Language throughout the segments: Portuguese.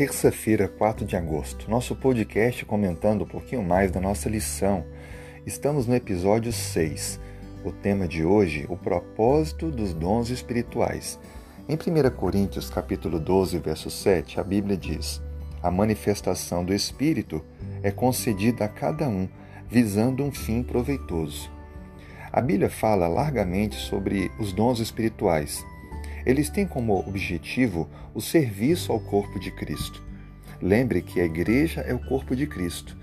Terça-feira, 4 de agosto. Nosso podcast comentando um pouquinho mais da nossa lição. Estamos no episódio 6. O tema de hoje, o propósito dos dons espirituais. Em 1 Coríntios, capítulo 12, verso 7, a Bíblia diz: A manifestação do espírito é concedida a cada um, visando um fim proveitoso. A Bíblia fala largamente sobre os dons espirituais. Eles têm como objetivo o serviço ao corpo de Cristo. Lembre que a igreja é o corpo de Cristo,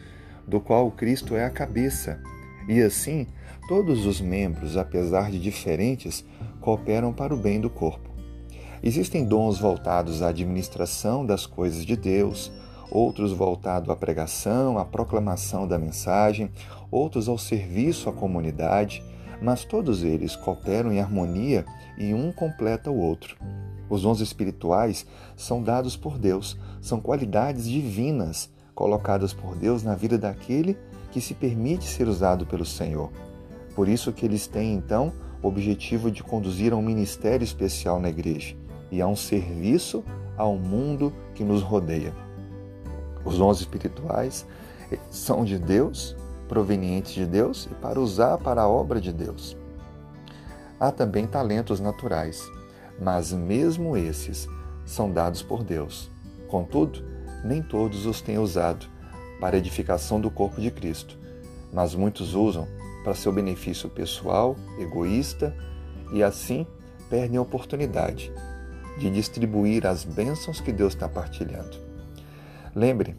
do qual Cristo é a cabeça. E assim, todos os membros, apesar de diferentes, cooperam para o bem do corpo. Existem dons voltados à administração das coisas de Deus, outros voltados à pregação, à proclamação da mensagem, outros ao serviço à comunidade, mas todos eles cooperam em harmonia e um completa o outro. Os dons espirituais são dados por Deus, são qualidades divinas colocadas por Deus na vida daquele que se permite ser usado pelo Senhor. Por isso que eles têm então o objetivo de conduzir a um ministério especial na igreja e a um serviço ao mundo que nos rodeia. Os dons espirituais são de Deus provenientes de Deus e para usar para a obra de Deus. Há também talentos naturais, mas mesmo esses são dados por Deus. Contudo, nem todos os têm usado para edificação do corpo de Cristo, mas muitos usam para seu benefício pessoal, egoísta e assim perdem a oportunidade de distribuir as bênçãos que Deus está partilhando. Lembre,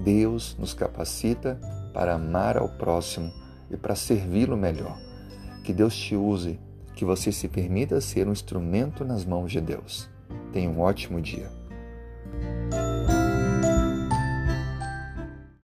Deus nos capacita para amar ao próximo e para servi-lo melhor. Que Deus te use, que você se permita ser um instrumento nas mãos de Deus. Tenha um ótimo dia.